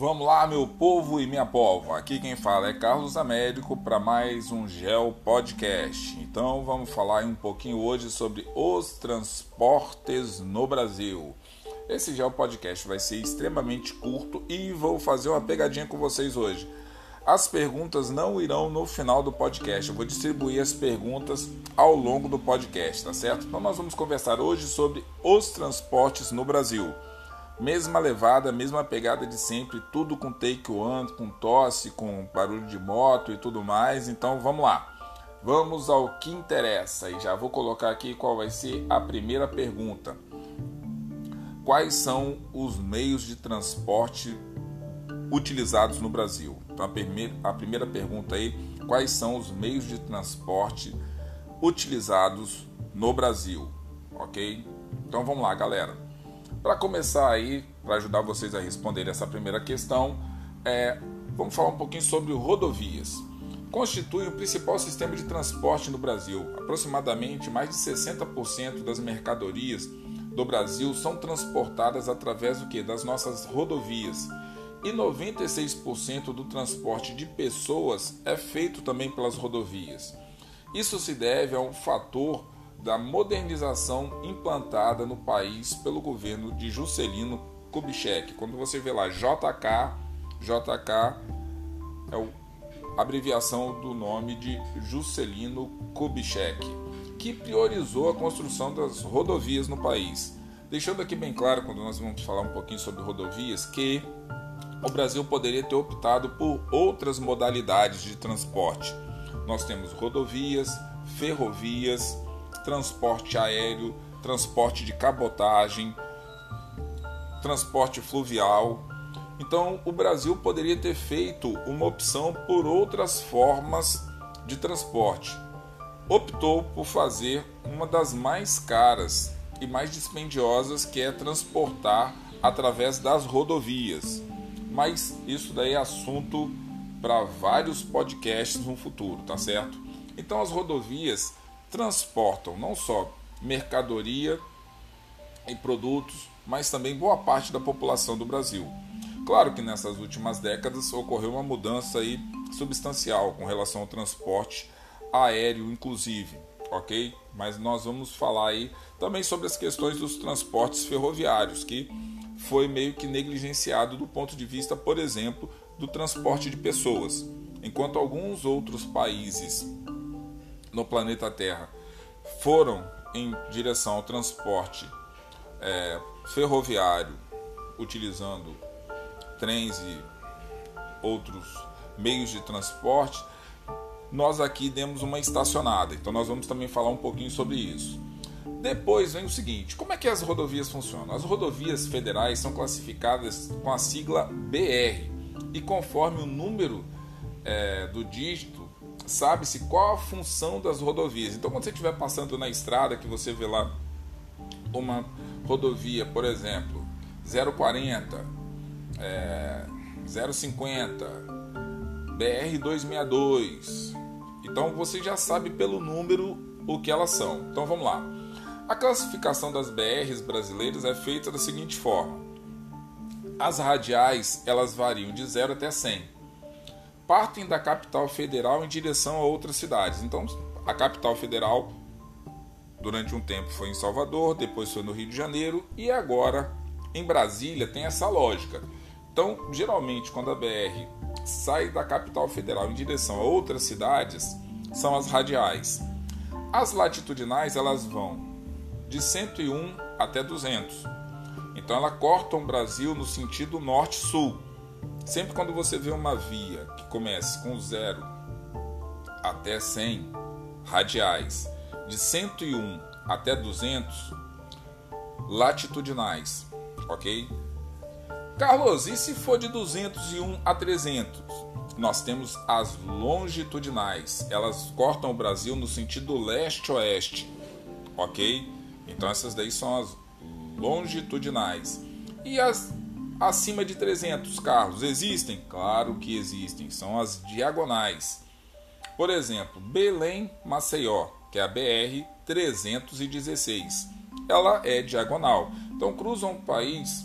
Vamos lá, meu povo e minha povo. Aqui quem fala é Carlos Américo para mais um Gel Podcast. Então vamos falar um pouquinho hoje sobre os transportes no Brasil. Esse Gel Podcast vai ser extremamente curto e vou fazer uma pegadinha com vocês hoje. As perguntas não irão no final do podcast. Eu vou distribuir as perguntas ao longo do podcast, tá certo? Então nós vamos conversar hoje sobre os transportes no Brasil. Mesma levada, mesma pegada de sempre, tudo com take one, com tosse, com barulho de moto e tudo mais. Então vamos lá. Vamos ao que interessa e já vou colocar aqui qual vai ser a primeira pergunta. Quais são os meios de transporte utilizados no Brasil? Então a primeira, a primeira pergunta aí, quais são os meios de transporte utilizados no Brasil? OK? Então vamos lá, galera. Para começar aí, para ajudar vocês a responder essa primeira questão, é, vamos falar um pouquinho sobre rodovias. Constitui o principal sistema de transporte no Brasil. Aproximadamente mais de 60% das mercadorias do Brasil são transportadas através do que? Das nossas rodovias. E 96% do transporte de pessoas é feito também pelas rodovias. Isso se deve a um fator da modernização implantada no país pelo governo de Juscelino Kubitschek. Quando você vê lá JK, JK é a abreviação do nome de Juscelino Kubitschek, que priorizou a construção das rodovias no país. Deixando aqui bem claro, quando nós vamos falar um pouquinho sobre rodovias, que o Brasil poderia ter optado por outras modalidades de transporte. Nós temos rodovias, ferrovias, transporte aéreo, transporte de cabotagem, transporte fluvial. Então, o Brasil poderia ter feito uma opção por outras formas de transporte. Optou por fazer uma das mais caras e mais dispendiosas, que é transportar através das rodovias. Mas isso daí é assunto para vários podcasts no futuro, tá certo? Então as rodovias transportam não só mercadoria e produtos, mas também boa parte da população do Brasil. Claro que nessas últimas décadas ocorreu uma mudança aí substancial com relação ao transporte aéreo, inclusive, ok? Mas nós vamos falar aí também sobre as questões dos transportes ferroviários, que foi meio que negligenciado do ponto de vista, por exemplo, do transporte de pessoas. Enquanto alguns outros países no planeta Terra foram em direção ao transporte é, ferroviário, utilizando trens e outros meios de transporte, nós aqui demos uma estacionada. Então nós vamos também falar um pouquinho sobre isso. Depois vem o seguinte: como é que as rodovias funcionam? As rodovias federais são classificadas com a sigla BR e conforme o número é, do dígito sabe-se qual a função das rodovias. Então, quando você estiver passando na estrada, que você vê lá uma rodovia, por exemplo, 040, é, 050, BR 262. Então você já sabe pelo número o que elas são. Então vamos lá. A classificação das BRs brasileiras é feita da seguinte forma: as radiais elas variam de 0 até 100 partem da capital federal em direção a outras cidades. Então, a capital federal durante um tempo foi em Salvador, depois foi no Rio de Janeiro e agora em Brasília tem essa lógica. Então, geralmente, quando a BR sai da capital federal em direção a outras cidades, são as radiais. As latitudinais elas vão de 101 até 200. Então, ela corta o Brasil no sentido norte-sul. Sempre quando você vê uma via que comece com 0 até 100 radiais, de 101 até 200 latitudinais, ok? Carlos, e se for de 201 a 300? Nós temos as longitudinais, elas cortam o Brasil no sentido leste-oeste, ok? Então essas daí são as longitudinais. E as acima de 300 carros existem? Claro que existem, são as diagonais. Por exemplo, Belém-Maceió, que é a BR 316. Ela é diagonal. Então cruzam o país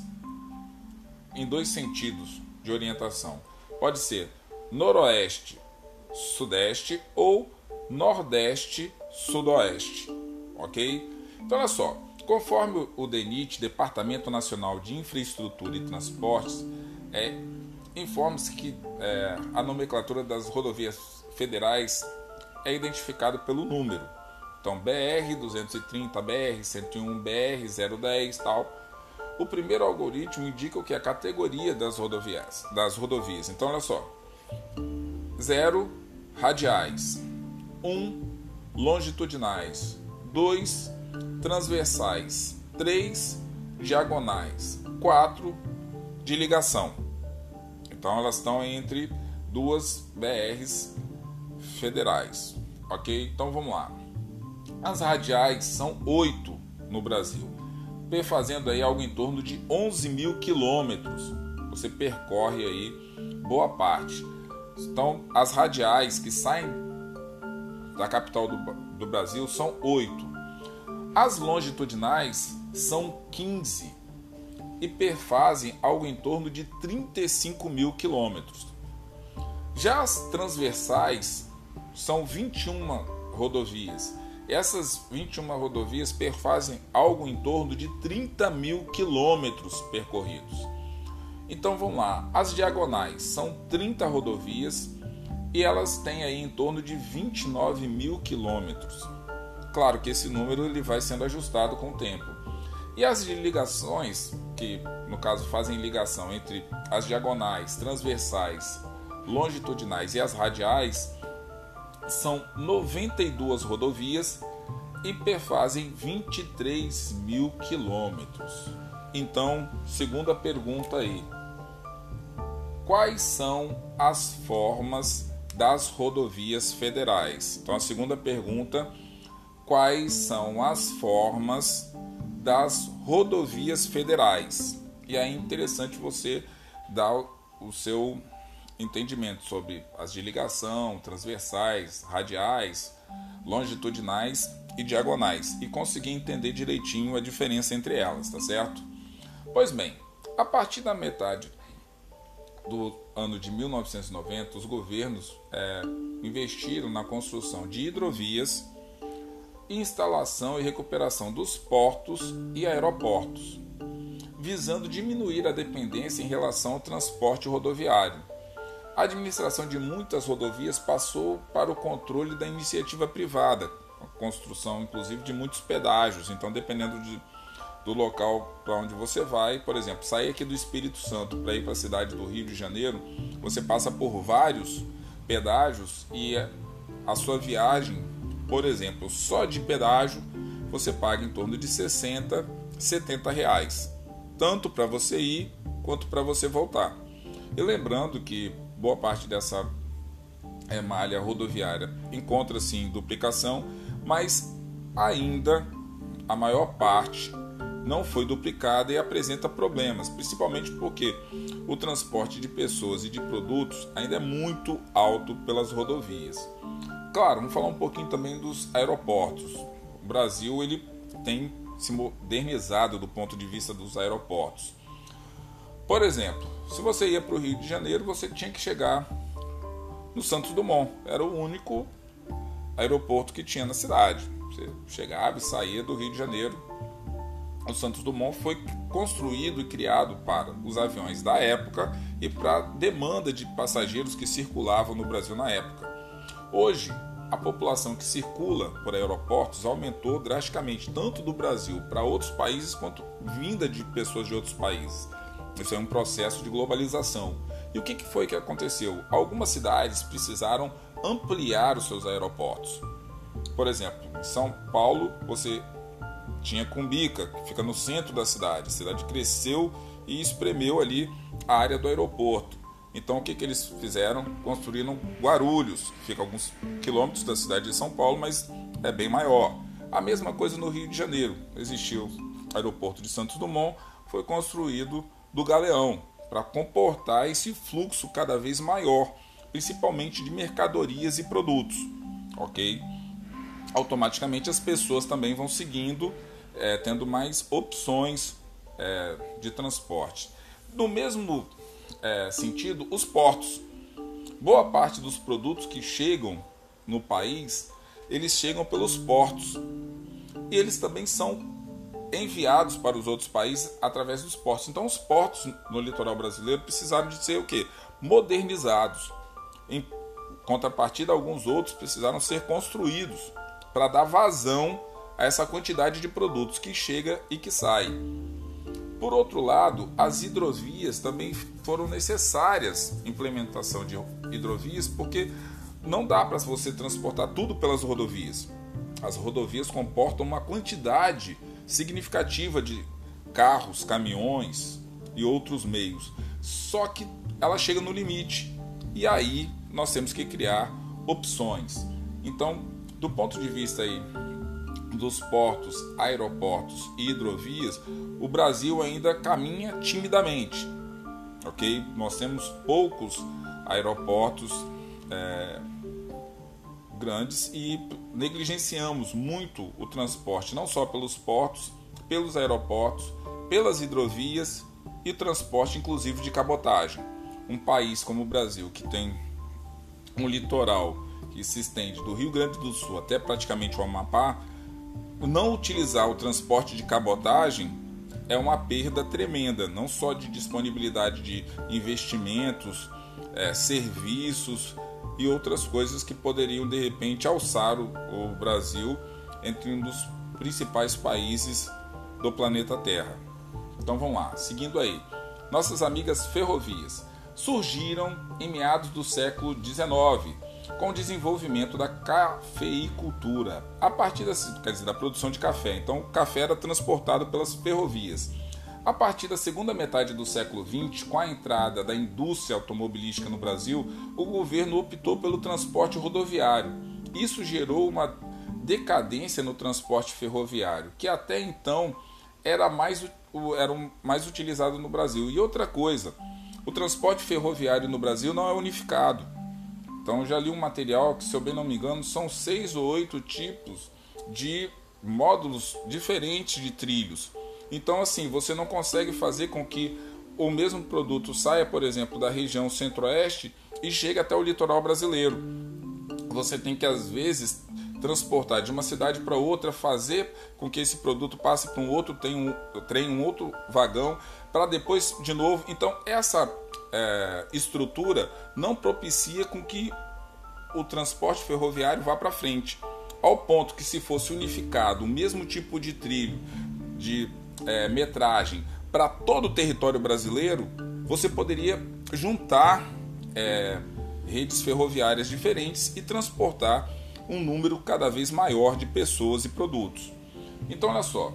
em dois sentidos, de orientação. Pode ser noroeste, sudeste ou nordeste, sudoeste, ok? Então olha só, conforme o DENIT, Departamento Nacional de Infraestrutura e Transportes, é, informa-se que é, a nomenclatura das rodovias federais é identificada pelo número. Então BR 230, BR 101, BR 010, tal. O primeiro algoritmo indica o que é a categoria das rodovias, das rodovias. Então olha só. 0 radiais, 1 um, longitudinais, 2 transversais, 3 diagonais, 4 de ligação. Então elas estão entre duas BRs federais, ok? Então vamos lá. As radiais são 8 no Brasil, fazendo aí algo em torno de 11 mil quilômetros. Você percorre aí boa parte. Então as radiais que saem da capital do, do Brasil são 8 as longitudinais são 15 e perfazem algo em torno de 35 mil quilômetros. Já as transversais são 21 rodovias. Essas 21 rodovias perfazem algo em torno de 30 mil quilômetros percorridos. Então vamos lá, as diagonais são 30 rodovias e elas têm aí em torno de 29 mil quilômetros. Claro que esse número ele vai sendo ajustado com o tempo. E as ligações, que no caso fazem ligação entre as diagonais, transversais, longitudinais e as radiais, são 92 rodovias e perfazem 23 mil quilômetros. Então, segunda pergunta aí: quais são as formas das rodovias federais? Então, a segunda pergunta quais são as formas das rodovias federais. E é interessante você dar o seu entendimento sobre as de ligação, transversais, radiais, longitudinais e diagonais e conseguir entender direitinho a diferença entre elas, tá certo? Pois bem, a partir da metade do ano de 1990, os governos é, investiram na construção de hidrovias instalação e recuperação dos portos e aeroportos, visando diminuir a dependência em relação ao transporte rodoviário. A administração de muitas rodovias passou para o controle da iniciativa privada, a construção inclusive de muitos pedágios. Então, dependendo de, do local para onde você vai, por exemplo, sair aqui do Espírito Santo para ir para a cidade do Rio de Janeiro, você passa por vários pedágios e a sua viagem por exemplo, só de pedágio você paga em torno de 60, 70 reais, tanto para você ir quanto para você voltar. E lembrando que boa parte dessa é, malha rodoviária encontra-se em duplicação, mas ainda a maior parte não foi duplicada e apresenta problemas, principalmente porque o transporte de pessoas e de produtos ainda é muito alto pelas rodovias. Claro, vamos falar um pouquinho também dos aeroportos. O Brasil ele tem se modernizado do ponto de vista dos aeroportos. Por exemplo, se você ia para o Rio de Janeiro, você tinha que chegar no Santos Dumont. Era o único aeroporto que tinha na cidade. Você chegava e saía do Rio de Janeiro. O Santos Dumont foi construído e criado para os aviões da época e para a demanda de passageiros que circulavam no Brasil na época. Hoje, a população que circula por aeroportos aumentou drasticamente, tanto do Brasil para outros países quanto vinda de pessoas de outros países. Isso é um processo de globalização. E o que foi que aconteceu? Algumas cidades precisaram ampliar os seus aeroportos. Por exemplo, em São Paulo, você tinha Cumbica, que fica no centro da cidade. A cidade cresceu e espremeu ali a área do aeroporto. Então o que, que eles fizeram? Construíram Guarulhos, que fica alguns quilômetros da cidade de São Paulo, mas é bem maior. A mesma coisa no Rio de Janeiro. Existiu o aeroporto de Santos Dumont, foi construído do Galeão para comportar esse fluxo cada vez maior, principalmente de mercadorias e produtos, ok? Automaticamente as pessoas também vão seguindo, é, tendo mais opções é, de transporte. No mesmo é, sentido os portos. Boa parte dos produtos que chegam no país, eles chegam pelos portos. E eles também são enviados para os outros países através dos portos. Então os portos no litoral brasileiro precisaram de ser o quê? Modernizados. Em contrapartida, alguns outros precisaram ser construídos para dar vazão a essa quantidade de produtos que chega e que sai. Por outro lado, as hidrovias também foram necessárias implementação de hidrovias porque não dá para você transportar tudo pelas rodovias. As rodovias comportam uma quantidade significativa de carros, caminhões e outros meios. Só que ela chega no limite e aí nós temos que criar opções. Então, do ponto de vista aí dos portos, aeroportos e hidrovias, o Brasil ainda caminha timidamente, ok? Nós temos poucos aeroportos é, grandes e negligenciamos muito o transporte, não só pelos portos, pelos aeroportos, pelas hidrovias e transporte inclusive de cabotagem. Um país como o Brasil, que tem um litoral que se estende do Rio Grande do Sul até praticamente o Amapá, não utilizar o transporte de cabotagem é uma perda tremenda, não só de disponibilidade de investimentos, é, serviços e outras coisas que poderiam de repente alçar o, o Brasil entre um dos principais países do planeta Terra. Então vamos lá, seguindo aí. Nossas amigas ferrovias surgiram em meados do século XIX com o desenvolvimento da cafeicultura, a partir da, dizer, da produção de café. Então, o café era transportado pelas ferrovias. A partir da segunda metade do século XX, com a entrada da indústria automobilística no Brasil, o governo optou pelo transporte rodoviário. Isso gerou uma decadência no transporte ferroviário, que até então era mais, era mais utilizado no Brasil. E outra coisa, o transporte ferroviário no Brasil não é unificado. Então já li um material que, se eu bem não me engano, são seis ou oito tipos de módulos diferentes de trilhos. Então, assim, você não consegue fazer com que o mesmo produto saia, por exemplo, da região centro-oeste e chegue até o litoral brasileiro. Você tem que, às vezes, transportar de uma cidade para outra, fazer com que esse produto passe para um outro trem, um, trem, um outro vagão, para depois de novo. Então, essa é, estrutura não propicia com que o transporte ferroviário vá para frente. Ao ponto que, se fosse unificado o mesmo tipo de trilho, de é, metragem para todo o território brasileiro, você poderia juntar é, redes ferroviárias diferentes e transportar um número cada vez maior de pessoas e produtos. Então, olha só,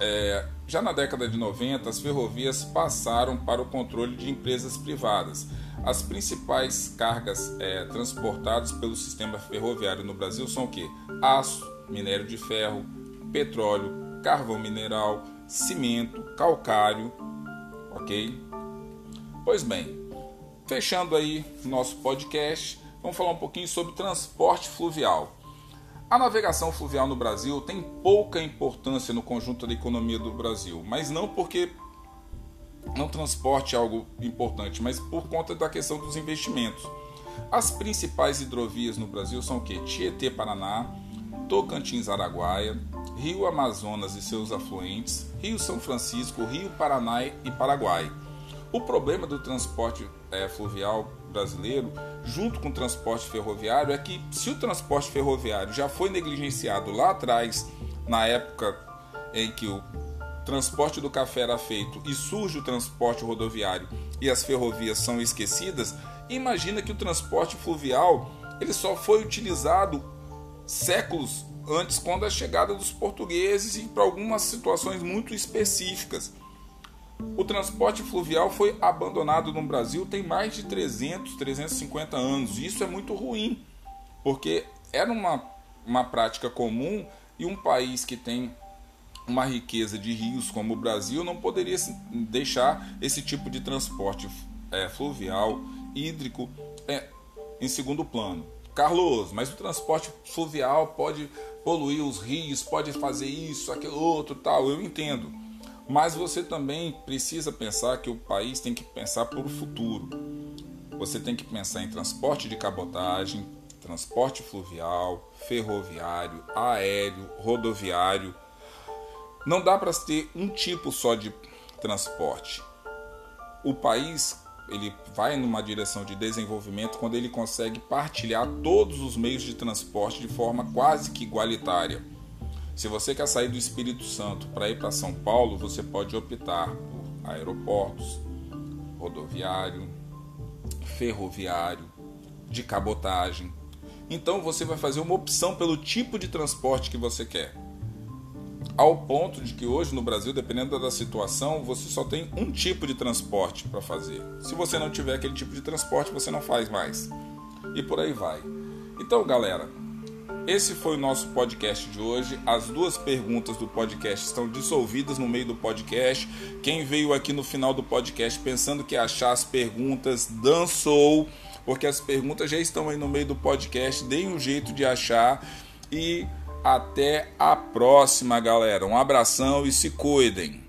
é, já na década de 90, as ferrovias passaram para o controle de empresas privadas. As principais cargas é, transportadas pelo sistema ferroviário no Brasil são o que? Aço, minério de ferro, petróleo, carvão mineral, cimento, calcário, ok? Pois bem, fechando aí nosso podcast, vamos falar um pouquinho sobre transporte fluvial. A navegação fluvial no Brasil tem pouca importância no conjunto da economia do Brasil, mas não porque não transporte é algo importante, mas por conta da questão dos investimentos. As principais hidrovias no Brasil são o que? Tietê Paraná, Tocantins Araguaia, Rio Amazonas e seus afluentes, Rio São Francisco, Rio Paraná e Paraguai. O problema do transporte é, fluvial brasileiro, junto com o transporte ferroviário, é que se o transporte ferroviário já foi negligenciado lá atrás, na época em que o transporte do café era feito e surge o transporte rodoviário e as ferrovias são esquecidas, imagina que o transporte fluvial ele só foi utilizado séculos antes, quando a chegada dos portugueses e para algumas situações muito específicas. O transporte fluvial foi abandonado no Brasil tem mais de 300, 350 anos. Isso é muito ruim, porque era uma, uma prática comum e um país que tem uma riqueza de rios como o Brasil não poderia deixar esse tipo de transporte é, fluvial, hídrico, é, em segundo plano. Carlos, mas o transporte fluvial pode poluir os rios, pode fazer isso, aquilo outro, tal. Eu entendo. Mas você também precisa pensar que o país tem que pensar para o futuro. Você tem que pensar em transporte de cabotagem, transporte fluvial, ferroviário, aéreo, rodoviário. Não dá para ter um tipo só de transporte. O país ele vai numa direção de desenvolvimento quando ele consegue partilhar todos os meios de transporte de forma quase que igualitária. Se você quer sair do Espírito Santo para ir para São Paulo, você pode optar por aeroportos, rodoviário, ferroviário, de cabotagem. Então você vai fazer uma opção pelo tipo de transporte que você quer. Ao ponto de que hoje no Brasil, dependendo da situação, você só tem um tipo de transporte para fazer. Se você não tiver aquele tipo de transporte, você não faz mais. E por aí vai. Então, galera, esse foi o nosso podcast de hoje. As duas perguntas do podcast estão dissolvidas no meio do podcast. Quem veio aqui no final do podcast pensando que achar as perguntas dançou, porque as perguntas já estão aí no meio do podcast. Deem um jeito de achar e até a próxima, galera. Um abração e se cuidem.